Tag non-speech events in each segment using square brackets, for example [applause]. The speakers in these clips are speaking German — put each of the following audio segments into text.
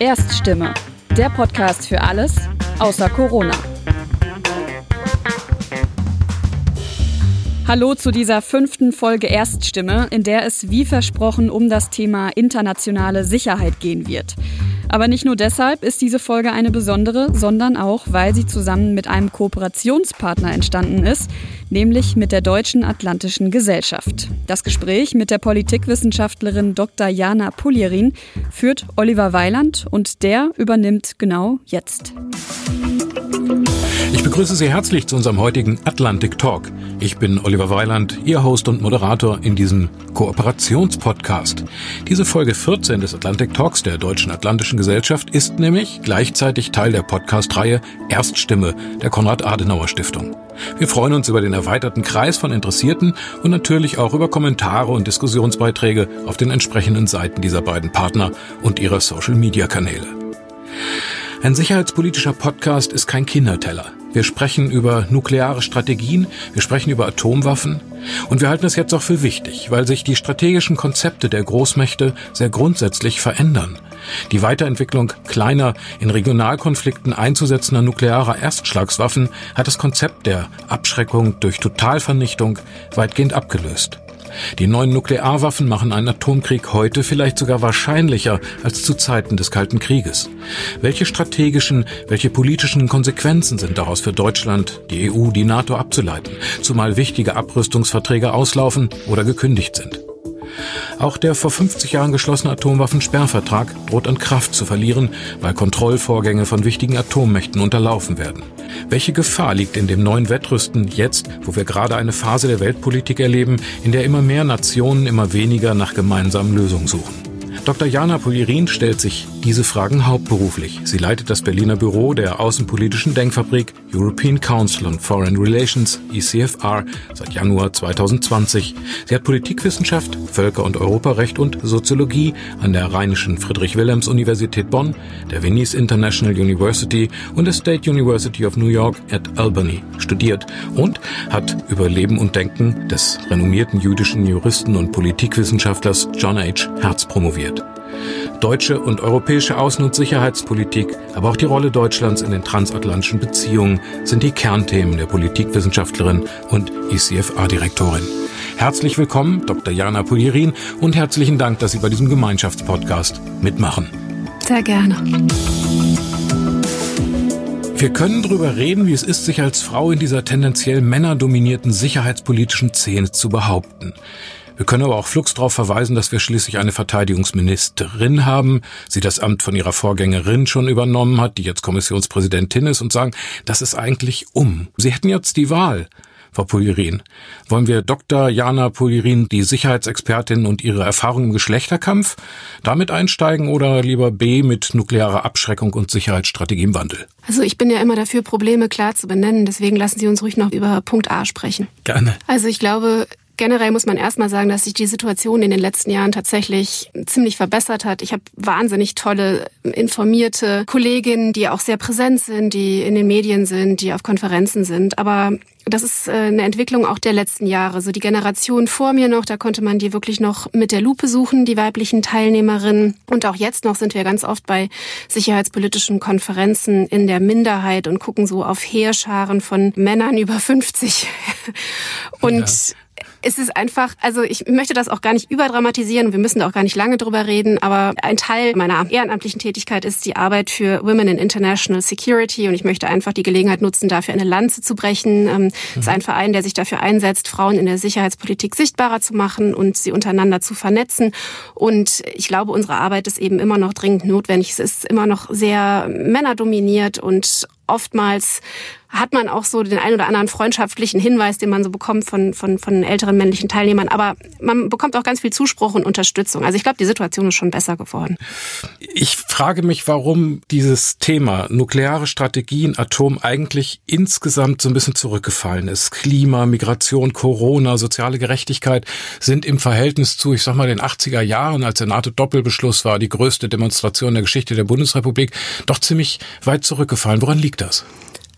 Erststimme, der Podcast für alles außer Corona. Hallo zu dieser fünften Folge Erststimme, in der es wie versprochen um das Thema internationale Sicherheit gehen wird. Aber nicht nur deshalb ist diese Folge eine besondere, sondern auch, weil sie zusammen mit einem Kooperationspartner entstanden ist, nämlich mit der Deutschen Atlantischen Gesellschaft. Das Gespräch mit der Politikwissenschaftlerin Dr. Jana Pulierin führt Oliver Weiland und der übernimmt genau jetzt. Ich begrüße Sie herzlich zu unserem heutigen Atlantic Talk. Ich bin Oliver Weiland, Ihr Host und Moderator in diesem Kooperationspodcast. Diese Folge 14 des Atlantic Talks der Deutschen Atlantischen Gesellschaft ist nämlich gleichzeitig Teil der Podcast-Reihe Erststimme der Konrad-Adenauer-Stiftung. Wir freuen uns über den erweiterten Kreis von Interessierten und natürlich auch über Kommentare und Diskussionsbeiträge auf den entsprechenden Seiten dieser beiden Partner und ihrer Social-Media-Kanäle. Ein sicherheitspolitischer Podcast ist kein Kinderteller. Wir sprechen über nukleare Strategien, wir sprechen über Atomwaffen und wir halten es jetzt auch für wichtig, weil sich die strategischen Konzepte der Großmächte sehr grundsätzlich verändern. Die Weiterentwicklung kleiner, in Regionalkonflikten einzusetzender nuklearer Erstschlagswaffen hat das Konzept der Abschreckung durch Totalvernichtung weitgehend abgelöst. Die neuen Nuklearwaffen machen einen Atomkrieg heute vielleicht sogar wahrscheinlicher als zu Zeiten des Kalten Krieges. Welche strategischen, welche politischen Konsequenzen sind daraus für Deutschland, die EU, die NATO abzuleiten, zumal wichtige Abrüstungsverträge auslaufen oder gekündigt sind? Auch der vor 50 Jahren geschlossene Atomwaffensperrvertrag droht an Kraft zu verlieren, weil Kontrollvorgänge von wichtigen Atommächten unterlaufen werden. Welche Gefahr liegt in dem neuen Wettrüsten jetzt, wo wir gerade eine Phase der Weltpolitik erleben, in der immer mehr Nationen immer weniger nach gemeinsamen Lösungen suchen? Dr. Jana Polirin stellt sich diese Fragen hauptberuflich. Sie leitet das Berliner Büro der außenpolitischen Denkfabrik European Council on Foreign Relations, ECFR, seit Januar 2020. Sie hat Politikwissenschaft, Völker- und Europarecht und Soziologie an der Rheinischen Friedrich-Wilhelms-Universität Bonn, der Venice International University und der State University of New York at Albany studiert und hat über Leben und Denken des renommierten jüdischen Juristen und Politikwissenschaftlers John H. Herz promoviert. Deutsche und europäische Außen- und Sicherheitspolitik, aber auch die Rolle Deutschlands in den transatlantischen Beziehungen sind die Kernthemen der Politikwissenschaftlerin und ICFA-Direktorin. Herzlich willkommen, Dr. Jana Polierin, und herzlichen Dank, dass Sie bei diesem Gemeinschaftspodcast mitmachen. Sehr gerne. Wir können darüber reden, wie es ist, sich als Frau in dieser tendenziell männerdominierten sicherheitspolitischen Szene zu behaupten. Wir können aber auch flugs darauf verweisen, dass wir schließlich eine Verteidigungsministerin haben, sie das Amt von ihrer Vorgängerin schon übernommen hat, die jetzt Kommissionspräsidentin ist und sagen, das ist eigentlich um. Sie hätten jetzt die Wahl. Frau Polirin. Wollen wir Dr. Jana Polirin, die Sicherheitsexpertin und ihre Erfahrung im Geschlechterkampf, damit einsteigen oder lieber B mit nuklearer Abschreckung und Sicherheitsstrategie im Wandel? Also ich bin ja immer dafür, Probleme klar zu benennen. Deswegen lassen Sie uns ruhig noch über Punkt A sprechen. Gerne. Also ich glaube, Generell muss man erstmal sagen, dass sich die Situation in den letzten Jahren tatsächlich ziemlich verbessert hat. Ich habe wahnsinnig tolle, informierte Kolleginnen, die auch sehr präsent sind, die in den Medien sind, die auf Konferenzen sind. Aber das ist äh, eine Entwicklung auch der letzten Jahre. So die Generation vor mir noch, da konnte man die wirklich noch mit der Lupe suchen, die weiblichen Teilnehmerinnen. Und auch jetzt noch sind wir ganz oft bei sicherheitspolitischen Konferenzen in der Minderheit und gucken so auf Heerscharen von Männern über 50. [laughs] Und ja es ist einfach, also ich möchte das auch gar nicht überdramatisieren. Wir müssen da auch gar nicht lange drüber reden. Aber ein Teil meiner ehrenamtlichen Tätigkeit ist die Arbeit für Women in International Security. Und ich möchte einfach die Gelegenheit nutzen, dafür eine Lanze zu brechen. Es mhm. ist ein Verein, der sich dafür einsetzt, Frauen in der Sicherheitspolitik sichtbarer zu machen und sie untereinander zu vernetzen. Und ich glaube, unsere Arbeit ist eben immer noch dringend notwendig. Es ist immer noch sehr männerdominiert und oftmals hat man auch so den ein oder anderen freundschaftlichen Hinweis, den man so bekommt von, von, von älteren männlichen Teilnehmern. Aber man bekommt auch ganz viel Zuspruch und Unterstützung. Also ich glaube, die Situation ist schon besser geworden. Ich frage mich, warum dieses Thema nukleare Strategien, Atom eigentlich insgesamt so ein bisschen zurückgefallen ist. Klima, Migration, Corona, soziale Gerechtigkeit sind im Verhältnis zu, ich sag mal, den 80er Jahren, als der NATO-Doppelbeschluss war, die größte Demonstration der Geschichte der Bundesrepublik, doch ziemlich weit zurückgefallen. Woran liegt das?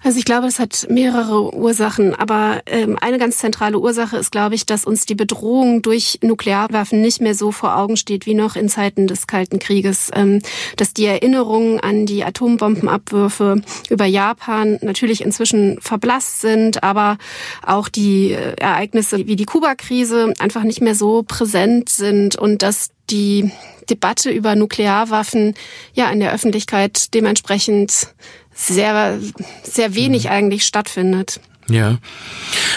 Also ich glaube, das hat mehrere Ursachen, aber ähm, eine ganz zentrale Ursache ist, glaube ich, dass uns die Bedrohung durch Nuklearwaffen nicht mehr so vor Augen steht wie noch in Zeiten des Kalten Krieges, ähm, dass die Erinnerungen an die Atombombenabwürfe über Japan natürlich inzwischen verblasst sind, aber auch die äh, Ereignisse wie die Kuba-Krise einfach nicht mehr so präsent sind und dass die Debatte über Nuklearwaffen ja in der Öffentlichkeit dementsprechend sehr, sehr wenig mhm. eigentlich stattfindet. Ja.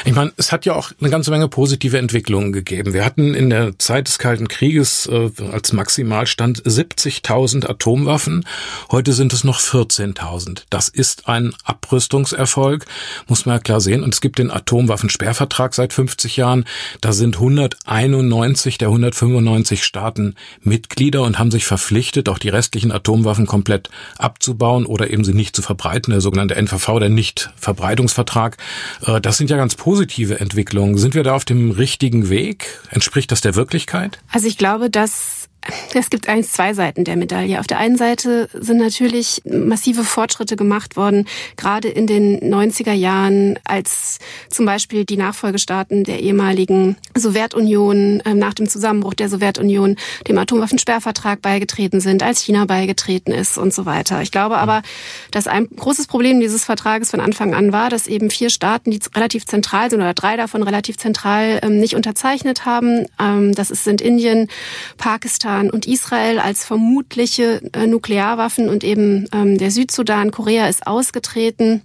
Ich meine, es hat ja auch eine ganze Menge positive Entwicklungen gegeben. Wir hatten in der Zeit des Kalten Krieges äh, als Maximalstand 70.000 Atomwaffen. Heute sind es noch 14.000. Das ist ein Abrüstungserfolg, muss man ja klar sehen. Und es gibt den Atomwaffensperrvertrag seit 50 Jahren. Da sind 191 der 195 Staaten Mitglieder und haben sich verpflichtet, auch die restlichen Atomwaffen komplett abzubauen oder eben sie nicht zu verbreiten. Der sogenannte NVV, der Nichtverbreitungsvertrag. Äh, das sind ja ganz positive Entwicklungen. Sind wir da auf dem richtigen Weg? Entspricht das der Wirklichkeit? Also ich glaube, dass es gibt eigentlich zwei Seiten der Medaille. Auf der einen Seite sind natürlich massive Fortschritte gemacht worden, gerade in den 90er Jahren, als zum Beispiel die Nachfolgestaaten der ehemaligen Sowjetunion ähm, nach dem Zusammenbruch der Sowjetunion dem Atomwaffensperrvertrag beigetreten sind, als China beigetreten ist und so weiter. Ich glaube aber, dass ein großes Problem dieses Vertrages von Anfang an war, dass eben vier Staaten, die relativ zentral sind oder drei davon relativ zentral ähm, nicht unterzeichnet haben. Ähm, das sind Indien, Pakistan, Iran und Israel als vermutliche äh, Nuklearwaffen und eben ähm, der Südsudan, Korea ist ausgetreten.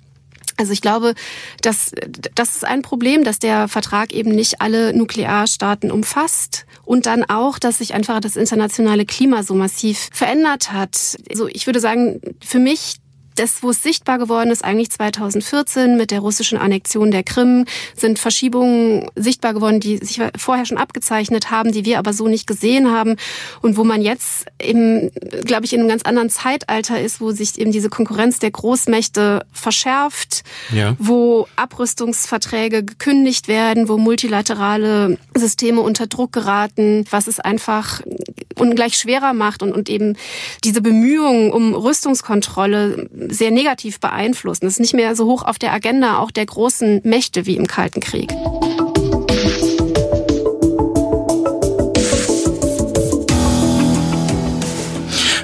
Also ich glaube, dass das ist ein Problem, dass der Vertrag eben nicht alle Nuklearstaaten umfasst und dann auch, dass sich einfach das internationale Klima so massiv verändert hat. Also ich würde sagen, für mich das, wo es sichtbar geworden ist, eigentlich 2014 mit der russischen Annexion der Krim, sind Verschiebungen sichtbar geworden, die sich vorher schon abgezeichnet haben, die wir aber so nicht gesehen haben und wo man jetzt eben, glaube ich, in einem ganz anderen Zeitalter ist, wo sich eben diese Konkurrenz der Großmächte verschärft, ja. wo Abrüstungsverträge gekündigt werden, wo multilaterale Systeme unter Druck geraten, was es einfach ungleich schwerer macht und, und eben diese Bemühungen um Rüstungskontrolle sehr negativ beeinflussen. Es ist nicht mehr so hoch auf der Agenda auch der großen Mächte wie im Kalten Krieg.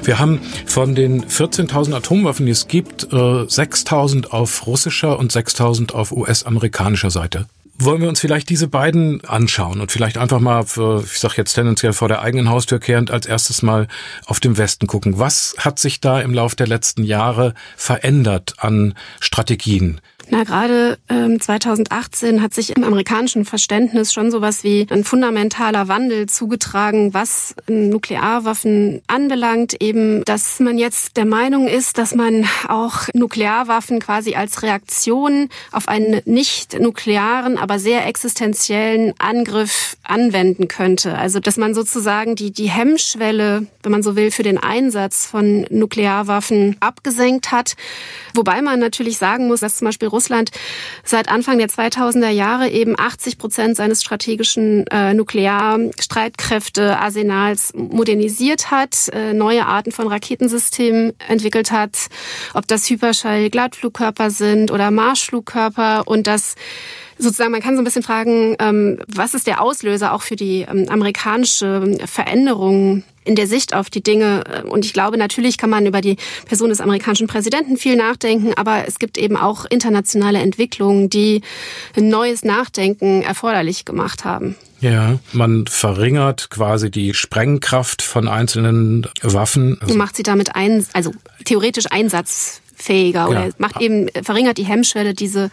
Wir haben von den 14.000 Atomwaffen, die es gibt, 6.000 äh, auf russischer und 6.000 auf US-amerikanischer Seite. Wollen wir uns vielleicht diese beiden anschauen und vielleicht einfach mal, für, ich sage jetzt tendenziell vor der eigenen Haustür kehrend, als erstes mal auf dem Westen gucken. Was hat sich da im Laufe der letzten Jahre verändert an Strategien? Na, gerade ähm, 2018 hat sich im amerikanischen Verständnis schon sowas wie ein fundamentaler Wandel zugetragen, was Nuklearwaffen anbelangt. Eben, dass man jetzt der Meinung ist, dass man auch Nuklearwaffen quasi als Reaktion auf einen nicht nuklearen, aber sehr existenziellen Angriff anwenden könnte. Also, dass man sozusagen die, die Hemmschwelle, wenn man so will, für den Einsatz von Nuklearwaffen abgesenkt hat. Wobei man natürlich sagen muss, dass zum Beispiel Russland seit Anfang der 2000er Jahre eben 80 Prozent seines strategischen äh, Nuklearstreitkräftearsenals modernisiert hat, äh, neue Arten von Raketensystemen entwickelt hat, ob das Hyperschall-Glattflugkörper sind oder Marschflugkörper und das sozusagen, man kann so ein bisschen fragen, ähm, was ist der Auslöser auch für die ähm, amerikanische Veränderung in der Sicht auf die Dinge. Und ich glaube, natürlich kann man über die Person des amerikanischen Präsidenten viel nachdenken, aber es gibt eben auch internationale Entwicklungen, die ein neues Nachdenken erforderlich gemacht haben. Ja, man verringert quasi die Sprengkraft von einzelnen Waffen. Also macht sie damit ein, also theoretisch Einsatz fähiger oder ja. macht eben, verringert die Hemmschwelle, diese,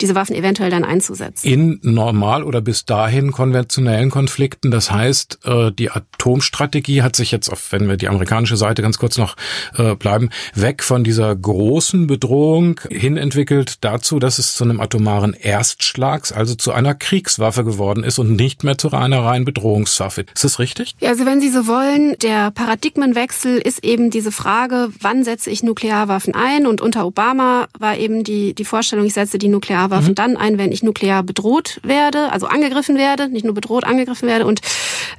diese Waffen eventuell dann einzusetzen. In normal oder bis dahin konventionellen Konflikten, das heißt, äh, die Atomstrategie hat sich jetzt, wenn wir die amerikanische Seite ganz kurz noch äh, bleiben, weg von dieser großen Bedrohung hin entwickelt dazu, dass es zu einem atomaren Erstschlags, also zu einer Kriegswaffe geworden ist und nicht mehr zu einer reinen Bedrohungswaffe. Ist das richtig? Ja, also wenn Sie so wollen, der Paradigmenwechsel ist eben diese Frage, wann setze ich Nuklearwaffen ein und unter Obama war eben die, die Vorstellung, ich setze die Nuklearwaffen mhm. dann ein, wenn ich nuklear bedroht werde, also angegriffen werde, nicht nur bedroht, angegriffen werde. Und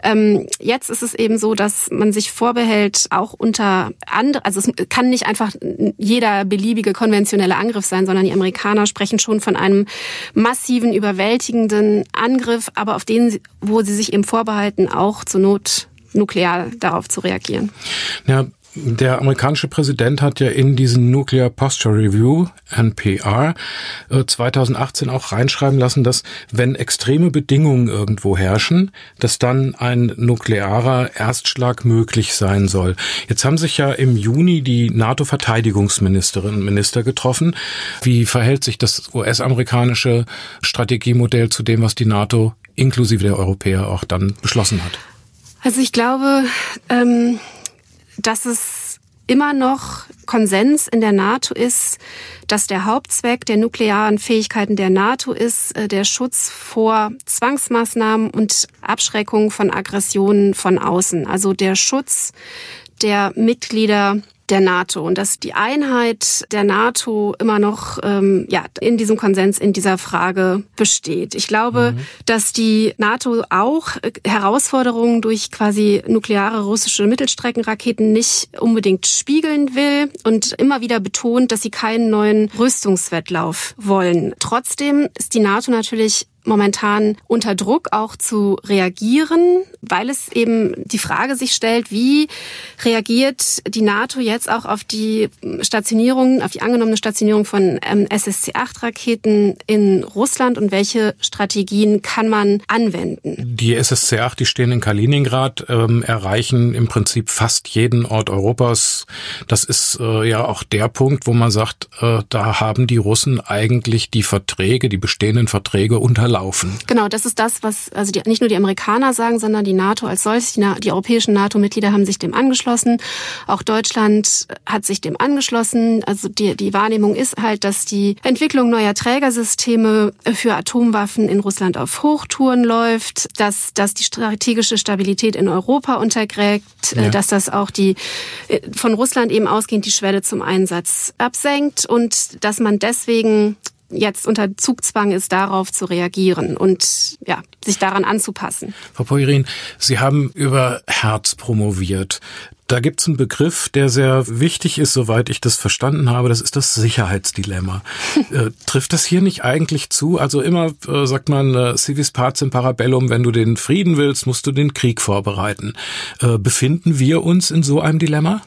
ähm, jetzt ist es eben so, dass man sich vorbehält, auch unter andere, also es kann nicht einfach jeder beliebige konventionelle Angriff sein, sondern die Amerikaner sprechen schon von einem massiven, überwältigenden Angriff, aber auf den, wo sie sich eben vorbehalten, auch zur Not nuklear darauf zu reagieren. Ja, der amerikanische Präsident hat ja in diesen Nuclear Posture Review, NPR, 2018 äh, auch reinschreiben lassen, dass wenn extreme Bedingungen irgendwo herrschen, dass dann ein nuklearer Erstschlag möglich sein soll. Jetzt haben sich ja im Juni die NATO-Verteidigungsministerinnen und Minister getroffen. Wie verhält sich das US-amerikanische Strategiemodell zu dem, was die NATO inklusive der Europäer auch dann beschlossen hat? Also ich glaube, ähm dass es immer noch Konsens in der NATO ist, dass der Hauptzweck der nuklearen Fähigkeiten der NATO ist, äh, der Schutz vor Zwangsmaßnahmen und Abschreckung von Aggressionen von außen. Also der Schutz der Mitglieder der NATO und dass die Einheit der NATO immer noch ähm, ja in diesem Konsens in dieser Frage besteht. Ich glaube, mhm. dass die NATO auch Herausforderungen durch quasi nukleare russische Mittelstreckenraketen nicht unbedingt spiegeln will und immer wieder betont, dass sie keinen neuen Rüstungswettlauf wollen. Trotzdem ist die NATO natürlich momentan unter Druck auch zu reagieren, weil es eben die Frage sich stellt, wie reagiert die NATO jetzt auch auf die Stationierung, auf die angenommene Stationierung von ähm, SSC-8-Raketen in Russland und welche Strategien kann man anwenden? Die SSC-8, die stehen in Kaliningrad, ähm, erreichen im Prinzip fast jeden Ort Europas. Das ist äh, ja auch der Punkt, wo man sagt, äh, da haben die Russen eigentlich die Verträge, die bestehenden Verträge unter laufen. Genau, das ist das, was also die, nicht nur die Amerikaner sagen, sondern die NATO als solches. Die, die europäischen NATO-Mitglieder haben sich dem angeschlossen. Auch Deutschland hat sich dem angeschlossen. Also die, die Wahrnehmung ist halt, dass die Entwicklung neuer Trägersysteme für Atomwaffen in Russland auf Hochtouren läuft, dass, dass die strategische Stabilität in Europa untergräbt, ja. dass das auch die von Russland eben ausgehend die Schwelle zum Einsatz absenkt und dass man deswegen jetzt unter Zugzwang ist, darauf zu reagieren und ja, sich daran anzupassen. Frau Poirin, Sie haben über Herz promoviert. Da gibt es einen Begriff, der sehr wichtig ist, soweit ich das verstanden habe. Das ist das Sicherheitsdilemma. [laughs] äh, trifft das hier nicht eigentlich zu? Also immer äh, sagt man, äh, civis pacem parabellum, wenn du den Frieden willst, musst du den Krieg vorbereiten. Äh, befinden wir uns in so einem Dilemma?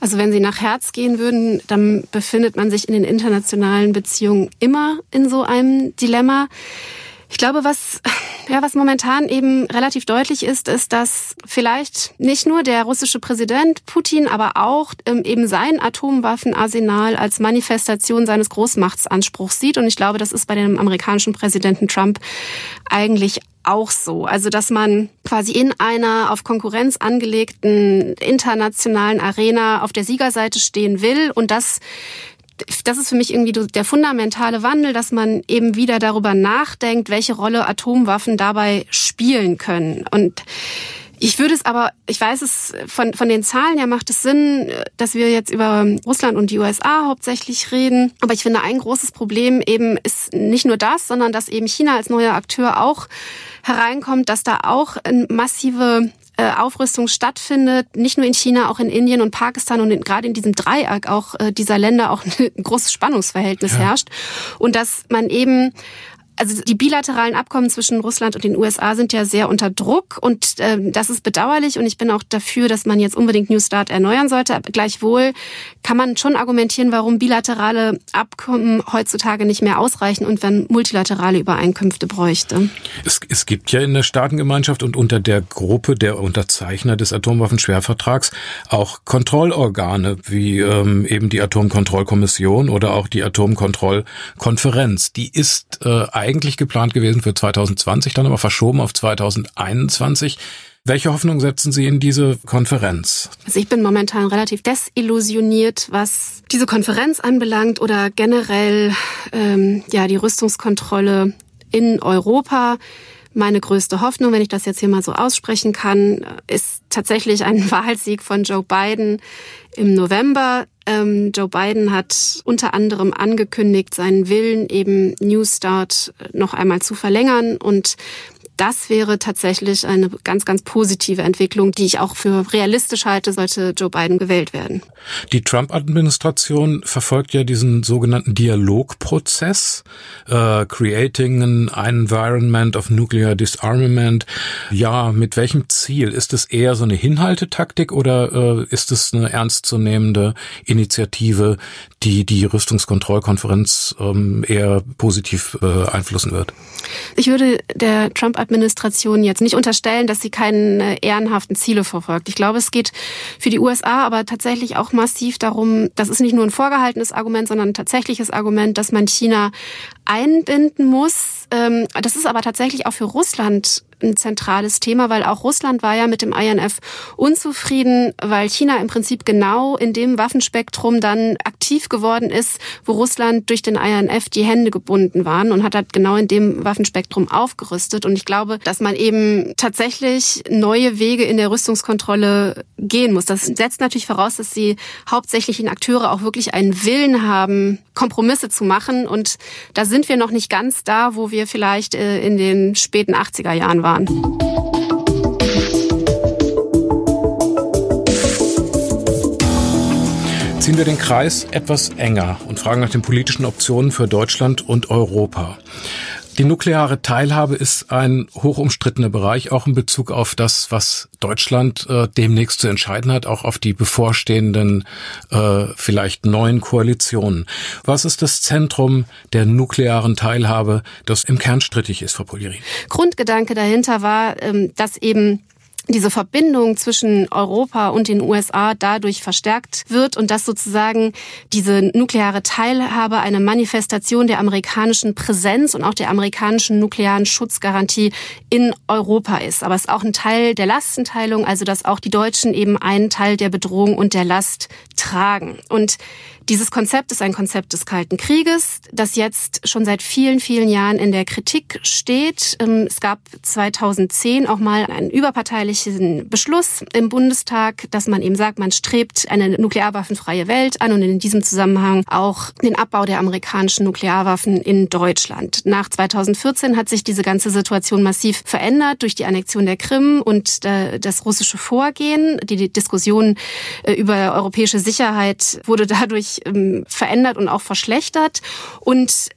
Also wenn Sie nach Herz gehen würden, dann befindet man sich in den internationalen Beziehungen immer in so einem Dilemma. Ich glaube, was, [laughs] ja, was momentan eben relativ deutlich ist, ist, dass vielleicht nicht nur der russische Präsident Putin, aber auch ähm, eben sein Atomwaffenarsenal als Manifestation seines Großmachtsanspruchs sieht. Und ich glaube, das ist bei dem amerikanischen Präsidenten Trump eigentlich auch so. Also, dass man quasi in einer auf Konkurrenz angelegten internationalen Arena auf der Siegerseite stehen will und das das ist für mich irgendwie der fundamentale Wandel, dass man eben wieder darüber nachdenkt, welche Rolle Atomwaffen dabei spielen können. Und ich würde es aber, ich weiß es, von, von den Zahlen her macht es Sinn, dass wir jetzt über Russland und die USA hauptsächlich reden. Aber ich finde, ein großes Problem eben ist nicht nur das, sondern dass eben China als neuer Akteur auch hereinkommt, dass da auch massive äh, Aufrüstung stattfindet, nicht nur in China, auch in Indien und Pakistan und in, gerade in diesem Dreieck auch äh, dieser Länder auch [laughs] ein großes Spannungsverhältnis ja. herrscht und dass man eben also die bilateralen Abkommen zwischen Russland und den USA sind ja sehr unter Druck und äh, das ist bedauerlich und ich bin auch dafür, dass man jetzt unbedingt New Start erneuern sollte. Aber gleichwohl kann man schon argumentieren, warum bilaterale Abkommen heutzutage nicht mehr ausreichen und wenn multilaterale Übereinkünfte bräuchte. Es, es gibt ja in der Staatengemeinschaft und unter der Gruppe der Unterzeichner des Atomwaffenschwervertrags auch Kontrollorgane wie ähm, eben die Atomkontrollkommission oder auch die Atomkontrollkonferenz. Die ist äh, eigentlich geplant gewesen für 2020, dann aber verschoben auf 2021. Welche Hoffnung setzen Sie in diese Konferenz? Also ich bin momentan relativ desillusioniert, was diese Konferenz anbelangt oder generell ähm, ja die Rüstungskontrolle in Europa Meine größte Hoffnung, wenn ich das jetzt hier mal so aussprechen kann, ist tatsächlich ein [laughs] Wahlsieg von Joe Biden im November. Ähm, Joe Biden hat unter anderem angekündigt, seinen Willen, eben New Start noch einmal zu verlängern und das wäre tatsächlich eine ganz, ganz positive Entwicklung, die ich auch für realistisch halte, sollte Joe Biden gewählt werden. Die Trump-Administration verfolgt ja diesen sogenannten Dialogprozess, uh, Creating an Environment of Nuclear Disarmament. Ja, mit welchem Ziel? Ist es eher so eine Hinhaltetaktik oder uh, ist es eine ernstzunehmende Initiative, die die Rüstungskontrollkonferenz um, eher positiv beeinflussen wird? Ich würde der Trump-Administration jetzt nicht unterstellen, dass sie keine ehrenhaften Ziele verfolgt. Ich glaube, es geht für die USA aber tatsächlich auch massiv darum, das ist nicht nur ein vorgehaltenes Argument, sondern ein tatsächliches Argument, dass man China einbinden muss. Ähm, das ist aber tatsächlich auch für Russland ein zentrales Thema, weil auch Russland war ja mit dem INF unzufrieden, weil China im Prinzip genau in dem Waffenspektrum dann aktiv geworden ist, wo Russland durch den INF die Hände gebunden waren und hat halt genau in dem Waffenspektrum aufgerüstet. Und ich glaube, dass man eben tatsächlich neue Wege in der Rüstungskontrolle gehen muss. Das setzt natürlich voraus, dass die hauptsächlichen Akteure auch wirklich einen Willen haben, Kompromisse zu machen. Und da sind wir noch nicht ganz da, wo wir vielleicht äh, in den späten 80er Jahren waren. Ziehen wir den Kreis etwas enger und fragen nach den politischen Optionen für Deutschland und Europa. Die nukleare Teilhabe ist ein hochumstrittener Bereich, auch in Bezug auf das, was Deutschland äh, demnächst zu entscheiden hat, auch auf die bevorstehenden äh, vielleicht neuen Koalitionen. Was ist das Zentrum der nuklearen Teilhabe, das im Kern strittig ist, Frau Polirin? Grundgedanke dahinter war, ähm, dass eben diese Verbindung zwischen Europa und den USA dadurch verstärkt wird und dass sozusagen diese nukleare Teilhabe eine Manifestation der amerikanischen Präsenz und auch der amerikanischen nuklearen Schutzgarantie in Europa ist. Aber es ist auch ein Teil der Lastenteilung, also dass auch die Deutschen eben einen Teil der Bedrohung und der Last tragen. Und dieses Konzept ist ein Konzept des Kalten Krieges, das jetzt schon seit vielen, vielen Jahren in der Kritik steht. Ähm, es gab 2010 auch mal einen überparteilichen Beschluss im Bundestag, dass man eben sagt, man strebt eine nuklearwaffenfreie Welt an und in diesem Zusammenhang auch den Abbau der amerikanischen Nuklearwaffen in Deutschland. Nach 2014 hat sich diese ganze Situation massiv verändert durch die Annexion der Krim und äh, das russische Vorgehen. Die Diskussion äh, über europäische Sicherheit wurde dadurch ähm, verändert und auch verschlechtert. Und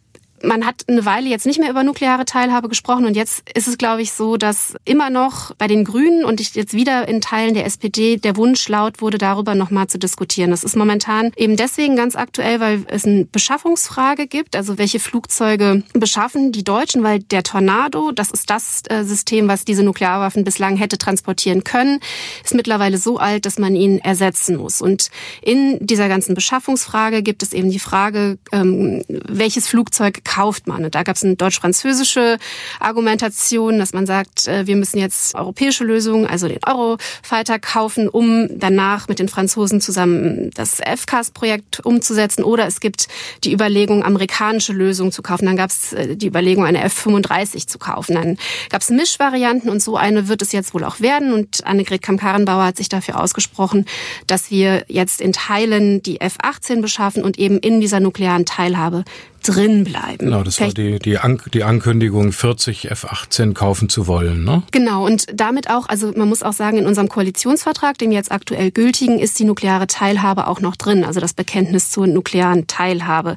man hat eine Weile jetzt nicht mehr über nukleare Teilhabe gesprochen und jetzt ist es, glaube ich, so, dass immer noch bei den Grünen und jetzt wieder in Teilen der SPD der Wunsch laut wurde, darüber nochmal zu diskutieren. Das ist momentan eben deswegen ganz aktuell, weil es eine Beschaffungsfrage gibt, also welche Flugzeuge beschaffen die Deutschen, weil der Tornado, das ist das äh, System, was diese Nuklearwaffen bislang hätte transportieren können, ist mittlerweile so alt, dass man ihn ersetzen muss. Und in dieser ganzen Beschaffungsfrage gibt es eben die Frage, ähm, welches Flugzeug kauft man? Und da gab es eine deutsch-französische Argumentation, dass man sagt, äh, wir müssen jetzt europäische Lösungen, also den Eurofighter kaufen, um danach mit den Franzosen zusammen das FCAS-Projekt umzusetzen. Oder es gibt die Überlegung, amerikanische Lösungen zu kaufen. Dann gab es äh, die Überlegung, eine F-35 zu kaufen. Dann gab es Mischvarianten und so eine wird es jetzt wohl auch werden. Und Annegret Kamm-Karrenbauer hat sich dafür ausgesprochen, dass wir jetzt in Teilen die F-18 beschaffen und eben in dieser nuklearen Teilhabe drin bleiben. Genau, das Vielleicht war die, die, An die Ankündigung, 40 F-18 kaufen zu wollen. Ne? Genau, und damit auch, also man muss auch sagen, in unserem Koalitionsvertrag, dem jetzt aktuell gültigen, ist die nukleare Teilhabe auch noch drin, also das Bekenntnis zur nuklearen Teilhabe.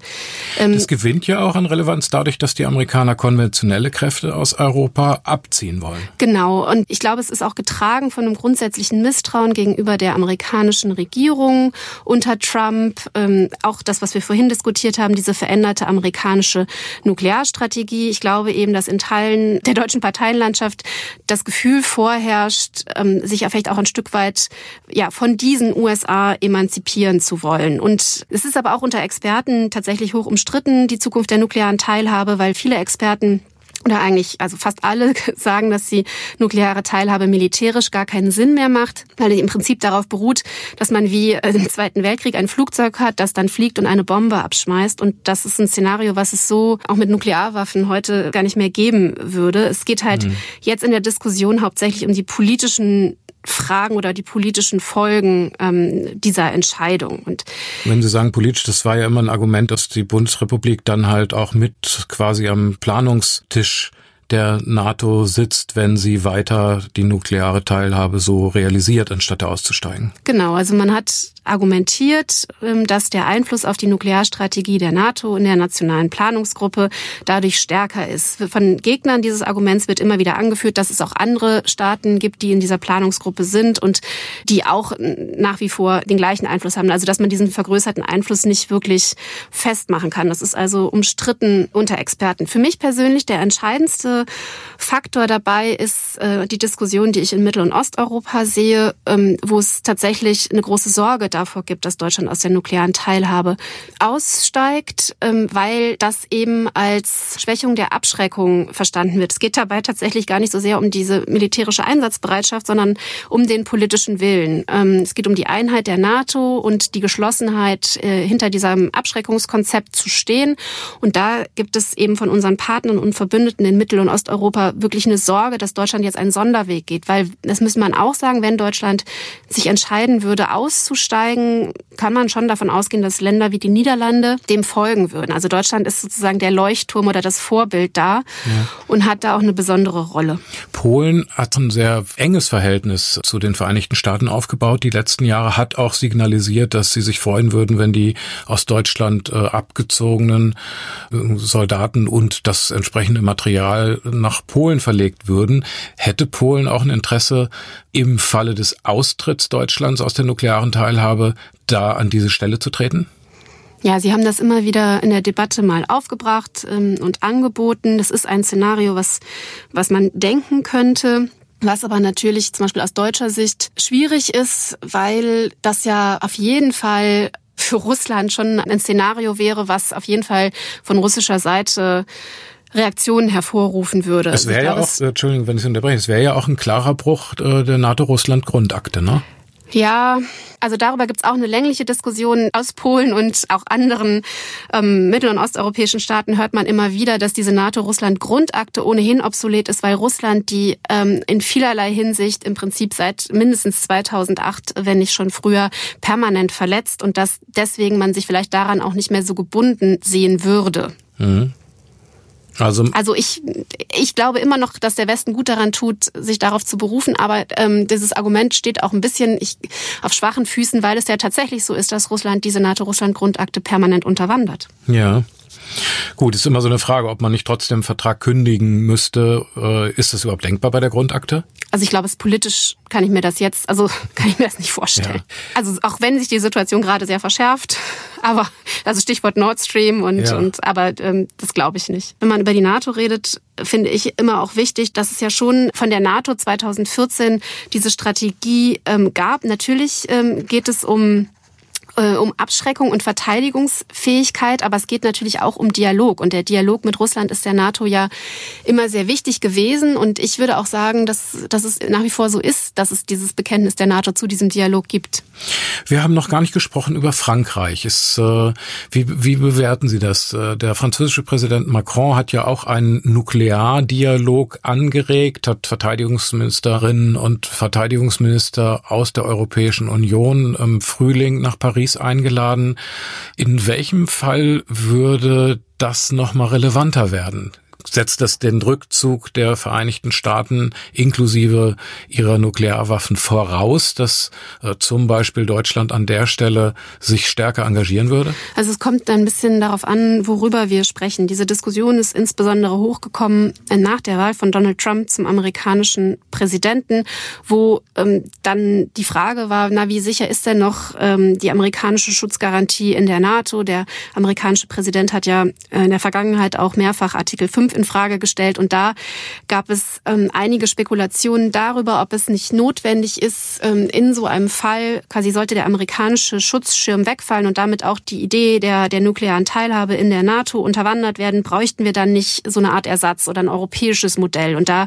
Ähm, das gewinnt ja auch an Relevanz dadurch, dass die Amerikaner konventionelle Kräfte aus Europa abziehen wollen. Genau, und ich glaube, es ist auch getragen von einem grundsätzlichen Misstrauen gegenüber der amerikanischen Regierung unter Trump. Ähm, auch das, was wir vorhin diskutiert haben, diese veränderte amerikanische Nuklearstrategie. Ich glaube eben, dass in Teilen der deutschen Parteienlandschaft das Gefühl vorherrscht, ähm, sich ja vielleicht auch ein Stück weit ja von diesen USA emanzipieren zu wollen. Und es ist aber auch unter Experten tatsächlich hoch umstritten, die Zukunft der nuklearen Teilhabe, weil viele Experten oder eigentlich, also fast alle [laughs] sagen, dass die nukleare Teilhabe militärisch gar keinen Sinn mehr macht, weil die im Prinzip darauf beruht, dass man wie im Zweiten Weltkrieg ein Flugzeug hat, das dann fliegt und eine Bombe abschmeißt. Und das ist ein Szenario, was es so auch mit Nuklearwaffen heute gar nicht mehr geben würde. Es geht halt mhm. jetzt in der Diskussion hauptsächlich um die politischen Fragen oder die politischen Folgen ähm, dieser Entscheidung. Und wenn Sie sagen politisch, das war ja immer ein Argument, dass die Bundesrepublik dann halt auch mit quasi am Planungstisch der NATO sitzt, wenn sie weiter die nukleare Teilhabe so realisiert, anstatt auszusteigen. Genau, also man hat argumentiert, ähm, dass der Einfluss auf die Nuklearstrategie der NATO in der nationalen Planungsgruppe dadurch stärker ist. Von Gegnern dieses Arguments wird immer wieder angeführt, dass es auch andere Staaten gibt, die in dieser Planungsgruppe sind und die auch nach wie vor den gleichen Einfluss haben. Also dass man diesen vergrößerten Einfluss nicht wirklich festmachen kann. Das ist also umstritten unter Experten. Für mich persönlich der entscheidendste Faktor dabei ist äh, die Diskussion, die ich in Mittel- und Osteuropa sehe, ähm, wo es tatsächlich eine große Sorge davor gibt, dass Deutschland aus der nuklearen Teilhabe aussteigt, ähm, weil das eben als Schwächung der Abschreckung verstanden wird. Es geht dabei tatsächlich gar nicht so sehr um diese militärische Einsatzbereitschaft, sondern um den politischen Willen. Ähm, es geht um die Einheit der NATO und die Geschlossenheit, äh, hinter diesem Abschreckungskonzept zu stehen. Und da gibt es eben von unseren Partnern und Verbündeten in Mittel- und Osteuropa wirklich eine Sorge, dass Deutschland jetzt einen Sonderweg geht. Weil, das müsste man auch sagen, wenn Deutschland sich entscheiden würde, auszusteigen, einsteigen, kann man schon davon ausgehen, dass Länder wie die Niederlande dem folgen würden. Also Deutschland ist sozusagen der Leuchtturm oder das Vorbild da ja. und hat da auch eine besondere Rolle. Polen hat ein sehr enges Verhältnis zu den Vereinigten Staaten aufgebaut. Die letzten Jahre hat auch signalisiert, dass sie sich freuen würden, wenn die aus Deutschland äh, abgezogenen äh, Soldaten und das entsprechende Material nach Polen verlegt würden. Hätte Polen auch ein Interesse im Falle des Austritts Deutschlands aus der nuklearen Teilhabe da an diese Stelle zu treten? Ja, Sie haben das immer wieder in der Debatte mal aufgebracht ähm, und angeboten. Das ist ein Szenario, was, was man denken könnte. Was aber natürlich zum Beispiel aus deutscher Sicht schwierig ist, weil das ja auf jeden Fall für Russland schon ein Szenario wäre, was auf jeden Fall von russischer Seite Reaktionen hervorrufen würde. Es wäre ja auch, Entschuldigung, wenn ich unterbreche, es wäre ja auch ein klarer Bruch äh, der NATO-Russland-Grundakte, ne? Ja, also darüber gibt's auch eine längliche Diskussion. Aus Polen und auch anderen ähm, mittel- und osteuropäischen Staaten hört man immer wieder, dass diese NATO-Russland-Grundakte ohnehin obsolet ist, weil Russland die ähm, in vielerlei Hinsicht im Prinzip seit mindestens 2008, wenn nicht schon früher, permanent verletzt und dass deswegen man sich vielleicht daran auch nicht mehr so gebunden sehen würde. Mhm. Also, also ich, ich glaube immer noch, dass der Westen gut daran tut, sich darauf zu berufen, aber ähm, dieses Argument steht auch ein bisschen ich, auf schwachen Füßen, weil es ja tatsächlich so ist, dass Russland diese NATO-Russland-Grundakte permanent unterwandert. Ja. Gut, ist immer so eine Frage, ob man nicht trotzdem Vertrag kündigen müsste. Äh, ist das überhaupt denkbar bei der Grundakte? Also ich glaube, es politisch kann ich mir das jetzt, also [laughs] kann ich mir das nicht vorstellen. Ja. Also auch wenn sich die Situation gerade sehr verschärft, [laughs] aber also Stichwort Nord Stream und, ja. und aber ähm, das glaube ich nicht. Wenn man über die NATO redet, finde ich immer auch wichtig, dass es ja schon von der NATO 2014 diese Strategie ähm, gab. Natürlich ähm, geht es um um Abschreckung und Verteidigungsfähigkeit, aber es geht natürlich auch um Dialog. Und der Dialog mit Russland ist der NATO ja immer sehr wichtig gewesen. Und ich würde auch sagen, dass, dass es nach wie vor so ist, dass es dieses Bekenntnis der NATO zu diesem Dialog gibt. Wir haben noch gar nicht gesprochen über Frankreich. Ist, äh, wie, wie bewerten Sie das? Äh, der französische Präsident Macron hat ja auch einen Nukleardialog angeregt, hat Verteidigungsministerinnen und Verteidigungsminister aus der Europäischen Union im Frühling nach Paris Paris eingeladen. In welchem Fall würde das nochmal relevanter werden? Setzt das den Rückzug der Vereinigten Staaten inklusive ihrer Nuklearwaffen voraus, dass äh, zum Beispiel Deutschland an der Stelle sich stärker engagieren würde? Also es kommt ein bisschen darauf an, worüber wir sprechen. Diese Diskussion ist insbesondere hochgekommen nach der Wahl von Donald Trump zum amerikanischen Präsidenten, wo ähm, dann die Frage war, na wie sicher ist denn noch ähm, die amerikanische Schutzgarantie in der NATO? Der amerikanische Präsident hat ja in der Vergangenheit auch mehrfach Artikel 5 5 in Frage gestellt. Und da gab es ähm, einige Spekulationen darüber, ob es nicht notwendig ist, ähm, in so einem Fall, quasi sollte der amerikanische Schutzschirm wegfallen und damit auch die Idee der, der nuklearen Teilhabe in der NATO unterwandert werden, bräuchten wir dann nicht so eine Art Ersatz oder ein europäisches Modell. Und da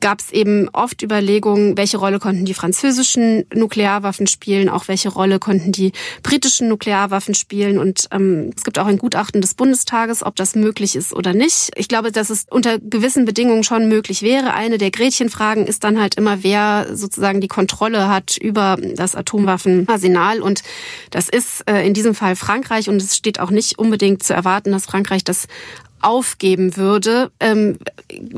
gab es eben oft Überlegungen, welche Rolle konnten die französischen Nuklearwaffen spielen, auch welche Rolle konnten die britischen Nuklearwaffen spielen. Und ähm, es gibt auch ein Gutachten des Bundestages, ob das möglich ist oder nicht. Ich glaube, dass es unter gewissen Bedingungen schon möglich wäre. Eine der Gretchenfragen ist dann halt immer, wer sozusagen die Kontrolle hat über das Atomwaffenarsenal. Und das ist äh, in diesem Fall Frankreich. Und es steht auch nicht unbedingt zu erwarten, dass Frankreich das aufgeben würde, ähm,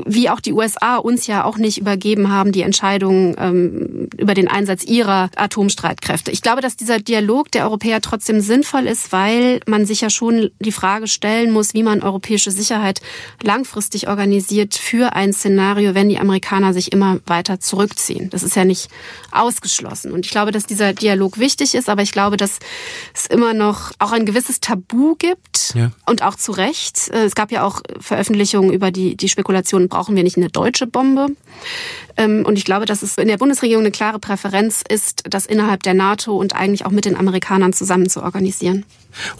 wie auch die USA uns ja auch nicht übergeben haben, die Entscheidung ähm, über den Einsatz ihrer Atomstreitkräfte. Ich glaube, dass dieser Dialog der Europäer trotzdem sinnvoll ist, weil man sich ja schon die Frage stellen muss, wie man europäische Sicherheit langfristig organisiert für ein Szenario, wenn die Amerikaner sich immer weiter zurückziehen. Das ist ja nicht ausgeschlossen. Und ich glaube, dass dieser Dialog wichtig ist, aber ich glaube, dass es immer noch auch ein gewisses Tabu gibt ja. und auch zu Recht. Äh, es gab ja auch Veröffentlichungen über die, die Spekulation, brauchen wir nicht eine deutsche Bombe? Ähm, und ich glaube, dass es in der Bundesregierung eine klare Präferenz ist, das innerhalb der NATO und eigentlich auch mit den Amerikanern zusammen zu organisieren.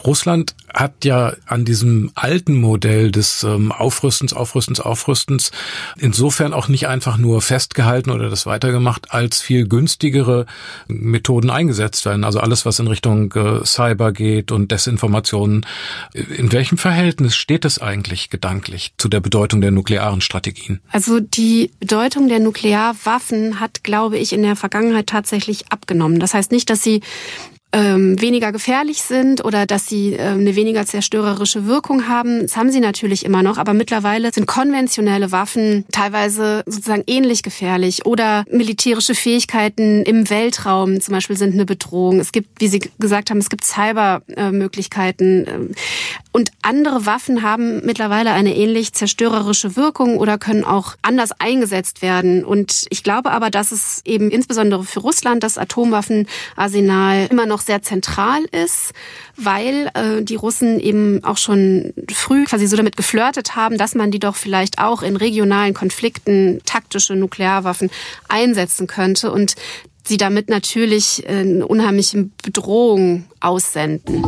Russland hat ja an diesem alten Modell des ähm, Aufrüstens, Aufrüstens, Aufrüstens insofern auch nicht einfach nur festgehalten oder das weitergemacht, als viel günstigere Methoden eingesetzt werden. Also alles, was in Richtung äh, Cyber geht und Desinformationen. In welchem Verhältnis steht es eigentlich gedanklich zu der Bedeutung der nuklearen Strategien? Also die Bedeutung der Nuklearwaffen hat, glaube ich, in der Vergangenheit tatsächlich abgenommen. Das heißt nicht, dass sie ähm, weniger gefährlich sind oder dass sie äh, eine weniger zerstörerische Wirkung haben. Das haben sie natürlich immer noch, aber mittlerweile sind konventionelle Waffen teilweise sozusagen ähnlich gefährlich oder militärische Fähigkeiten im Weltraum zum Beispiel sind eine Bedrohung. Es gibt, wie Sie gesagt haben, es gibt Cybermöglichkeiten. Ähm, und andere Waffen haben mittlerweile eine ähnlich zerstörerische Wirkung oder können auch anders eingesetzt werden. Und ich glaube aber, dass es eben insbesondere für Russland das Atomwaffenarsenal immer noch sehr zentral ist, weil äh, die Russen eben auch schon früh quasi so damit geflirtet haben, dass man die doch vielleicht auch in regionalen Konflikten taktische Nuklearwaffen einsetzen könnte und sie damit natürlich eine unheimliche Bedrohung aussenden.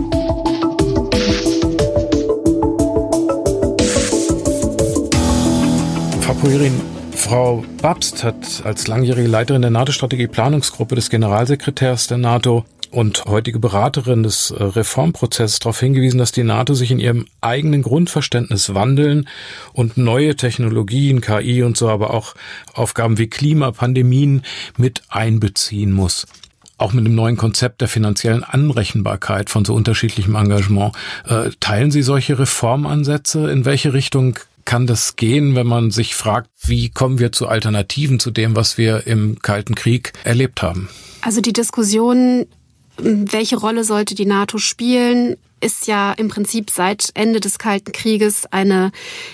Frau Poirin, Frau Babst hat als langjährige Leiterin der NATO-Strategie-Planungsgruppe des Generalsekretärs der NATO und heutige Beraterin des äh, Reformprozesses darauf hingewiesen, dass die NATO sich in ihrem eigenen Grundverständnis wandeln und neue Technologien, KI und so, aber auch Aufgaben wie Klimapandemien mit einbeziehen muss auch mit dem neuen Konzept der finanziellen Anrechenbarkeit von so unterschiedlichem Engagement. Äh, teilen Sie solche Reformansätze? In welche Richtung kann das gehen, wenn man sich fragt, wie kommen wir zu Alternativen zu dem, was wir im Kalten Krieg erlebt haben? Also die Diskussion, welche Rolle sollte die NATO spielen, ist ja im Prinzip seit Ende des Kalten Krieges eine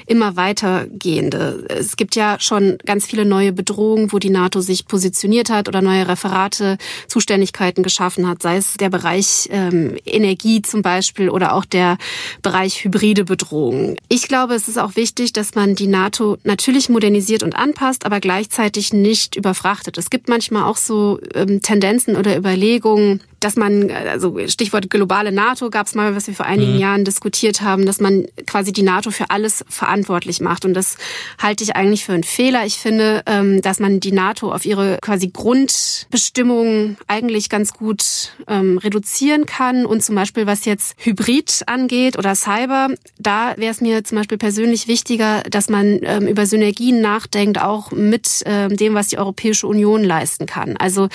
immer weitergehende. Es gibt ja schon ganz viele neue Bedrohungen, wo die NATO sich positioniert hat oder neue Referate, Zuständigkeiten geschaffen hat, sei es der Bereich ähm, Energie zum Beispiel oder auch der Bereich hybride Bedrohungen. Ich glaube, es ist auch wichtig, dass man die NATO natürlich modernisiert und anpasst, aber gleichzeitig nicht überfrachtet. Es gibt manchmal auch so ähm, Tendenzen oder Überlegungen, dass man, also Stichwort globale NATO gab es mal, was wir vor einigen mhm. Jahren diskutiert haben, dass man quasi die NATO für alles verantwortlich macht. Und das halte ich eigentlich für einen Fehler. Ich finde, ähm, dass man die NATO auf ihre quasi Grundbestimmungen eigentlich ganz gut ähm, reduzieren kann. Und zum Beispiel, was jetzt Hybrid angeht oder Cyber, da wäre es mir zum Beispiel persönlich wichtiger, dass man ähm, über Synergien nachdenkt, auch mit dem, was die Europäische Union leisten kann. Also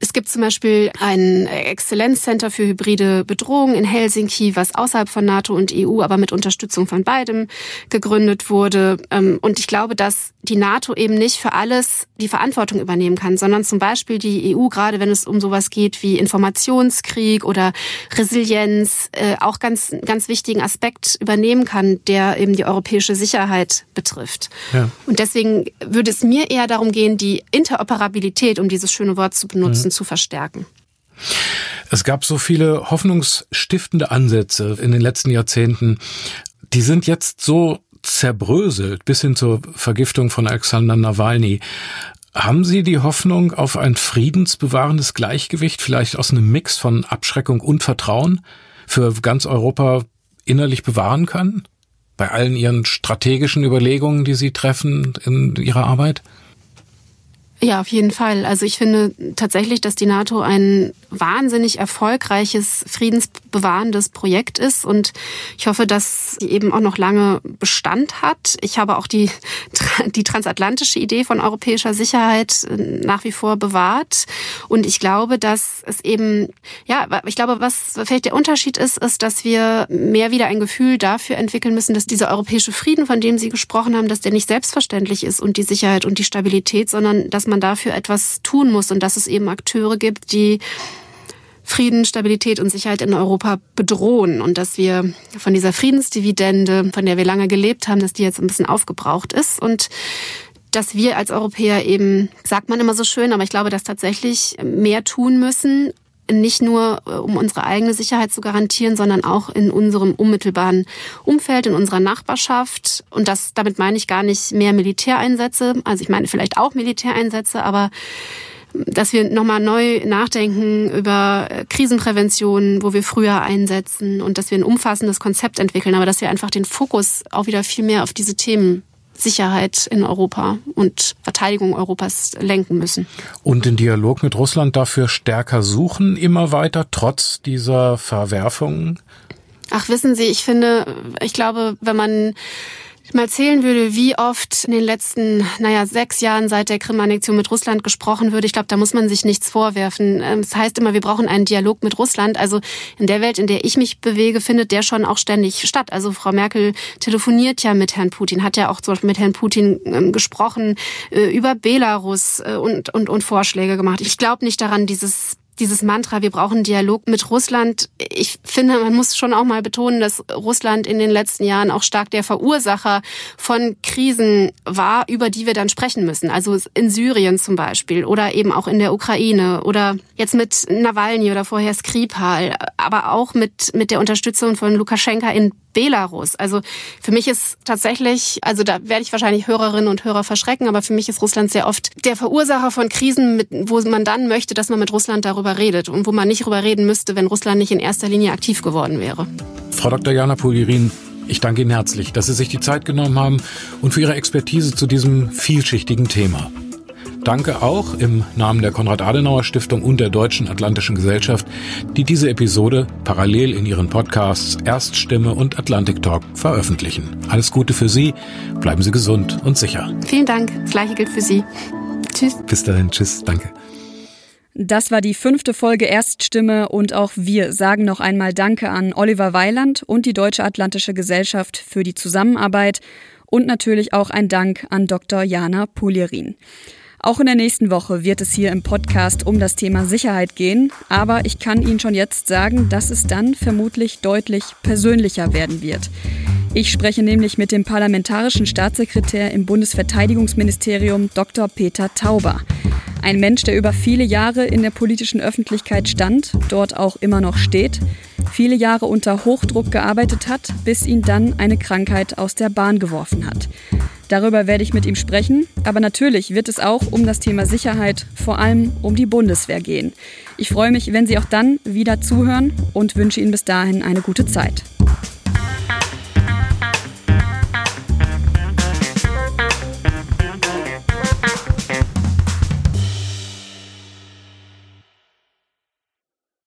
es gibt zum Beispiel ein Exzellenzcenter für hybride Bedrohungen in Helsinki, was außerhalb von NATO und EU, aber mit Unterstützung von beidem gegründet wurde. Ähm, und ich glaube, dass die NATO eben nicht für alles die Verantwortung übernehmen kann, sondern zum Beispiel die EU, gerade wenn es um sowas geht wie Informationskrieg oder Resilienz, äh, auch ganz, ganz wichtigen Aspekt übernehmen kann, der eben die europäische Sicherheit betrifft. Ja. Und deswegen würde es mir eher darum gehen, die Interoperabilität, um dieses schöne Wort zu benutzen, mhm. zu verstärken. Es gab so viele hoffnungsstiftende Ansätze in den letzten Jahrzehnten. Die sind jetzt so zerbröselt bis hin zur Vergiftung von Alexander Nawalny. Haben Sie die Hoffnung auf ein friedensbewahrendes Gleichgewicht, vielleicht aus einem Mix von Abschreckung und Vertrauen, für ganz Europa innerlich bewahren können? Bei allen Ihren strategischen Überlegungen, die Sie treffen in Ihrer Arbeit? Ja, auf jeden Fall. Also ich finde tatsächlich, dass die NATO ein wahnsinnig erfolgreiches, friedensbewahrendes Projekt ist und ich hoffe, dass sie eben auch noch lange Bestand hat. Ich habe auch die, [laughs] die transatlantische Idee von europäischer Sicherheit äh, nach wie vor bewahrt und ich glaube, dass es eben, ja, ich glaube, was vielleicht der Unterschied ist, ist, dass wir mehr wieder ein Gefühl dafür entwickeln müssen, dass dieser europäische Frieden, von dem Sie gesprochen haben, dass der nicht selbstverständlich ist und die Sicherheit und die Stabilität, sondern dass man dafür etwas tun muss und dass es eben Akteure gibt, die Frieden, Stabilität und Sicherheit in Europa bedrohen und dass wir von dieser Friedensdividende, von der wir lange gelebt haben, dass die jetzt ein bisschen aufgebraucht ist und dass wir als Europäer eben, sagt man immer so schön, aber ich glaube, dass tatsächlich mehr tun müssen, nicht nur äh, um unsere eigene Sicherheit zu garantieren, sondern auch in unserem unmittelbaren Umfeld, in unserer Nachbarschaft. Und das, damit meine ich gar nicht mehr Militäreinsätze. Also ich meine vielleicht auch Militäreinsätze, aber dass wir nochmal neu nachdenken über äh, Krisenprävention, wo wir früher einsetzen und dass wir ein umfassendes Konzept entwickeln, aber dass wir einfach den Fokus auch wieder viel mehr auf diese Themen Sicherheit in Europa und Verteidigung Europas lenken müssen. Und den Dialog mit Russland dafür stärker suchen, immer weiter, trotz dieser Verwerfungen? Ach, wissen Sie, ich finde, ich glaube, wenn man mal zählen würde, wie oft in den letzten, naja, sechs Jahren seit der Krim-Annexion mit Russland gesprochen würde, ich glaube, da muss man sich nichts vorwerfen. Ähm, es das heißt immer, wir brauchen einen Dialog mit Russland. Also in der Welt, in der ich mich bewege, findet der schon auch ständig statt. Also Frau Merkel telefoniert ja mit Herrn Putin, hat ja auch zum Beispiel mit Herrn Putin ähm, gesprochen äh, über Belarus äh, und, und, und Vorschläge gemacht. Ich glaube nicht daran, dieses dieses Mantra, wir brauchen Dialog mit Russland. Ich finde, man muss schon auch mal betonen, dass Russland in den letzten Jahren auch stark der Verursacher von Krisen war, über die wir dann sprechen müssen. Also in Syrien zum Beispiel oder eben auch in der Ukraine oder jetzt mit Nawalny oder vorher Skripal, aber auch mit, mit der Unterstützung von Lukaschenka in Belarus. Also für mich ist tatsächlich, also da werde ich wahrscheinlich Hörerinnen und Hörer verschrecken, aber für mich ist Russland sehr oft der Verursacher von Krisen, mit, wo man dann möchte, dass man mit Russland darüber redet und wo man nicht darüber reden müsste, wenn Russland nicht in erster Linie aktiv geworden wäre. Frau Dr. Jana Polirin, ich danke Ihnen herzlich, dass Sie sich die Zeit genommen haben und für Ihre Expertise zu diesem vielschichtigen Thema. Danke auch im Namen der Konrad-Adenauer-Stiftung und der Deutschen Atlantischen Gesellschaft, die diese Episode parallel in ihren Podcasts Erststimme und Atlantic Talk veröffentlichen. Alles Gute für Sie, bleiben Sie gesund und sicher. Vielen Dank, das gleiche gilt für Sie. Tschüss. Bis dahin, tschüss, danke. Das war die fünfte Folge Erststimme und auch wir sagen noch einmal Danke an Oliver Weiland und die Deutsche Atlantische Gesellschaft für die Zusammenarbeit und natürlich auch ein Dank an Dr. Jana Polierin. Auch in der nächsten Woche wird es hier im Podcast um das Thema Sicherheit gehen, aber ich kann Ihnen schon jetzt sagen, dass es dann vermutlich deutlich persönlicher werden wird. Ich spreche nämlich mit dem parlamentarischen Staatssekretär im Bundesverteidigungsministerium Dr. Peter Tauber. Ein Mensch, der über viele Jahre in der politischen Öffentlichkeit stand, dort auch immer noch steht, viele Jahre unter Hochdruck gearbeitet hat, bis ihn dann eine Krankheit aus der Bahn geworfen hat. Darüber werde ich mit ihm sprechen, aber natürlich wird es auch um das Thema Sicherheit, vor allem um die Bundeswehr gehen. Ich freue mich, wenn Sie auch dann wieder zuhören und wünsche Ihnen bis dahin eine gute Zeit.